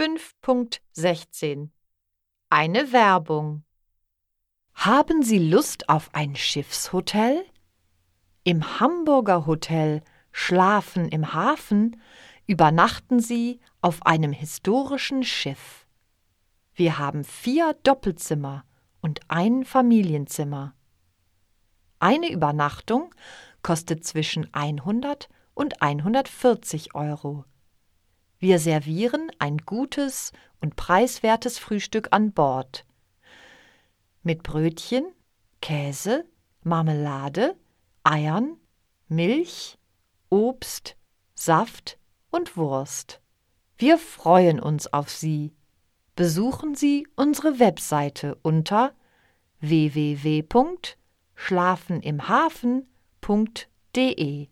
5.16 Eine Werbung Haben Sie Lust auf ein Schiffshotel? Im Hamburger Hotel Schlafen im Hafen übernachten Sie auf einem historischen Schiff. Wir haben vier Doppelzimmer und ein Familienzimmer. Eine Übernachtung kostet zwischen 100 und 140 Euro. Wir servieren ein gutes und preiswertes Frühstück an Bord. Mit Brötchen, Käse, Marmelade, Eiern, Milch, Obst, Saft und Wurst. Wir freuen uns auf Sie. Besuchen Sie unsere Webseite unter www.schlafenimhafen.de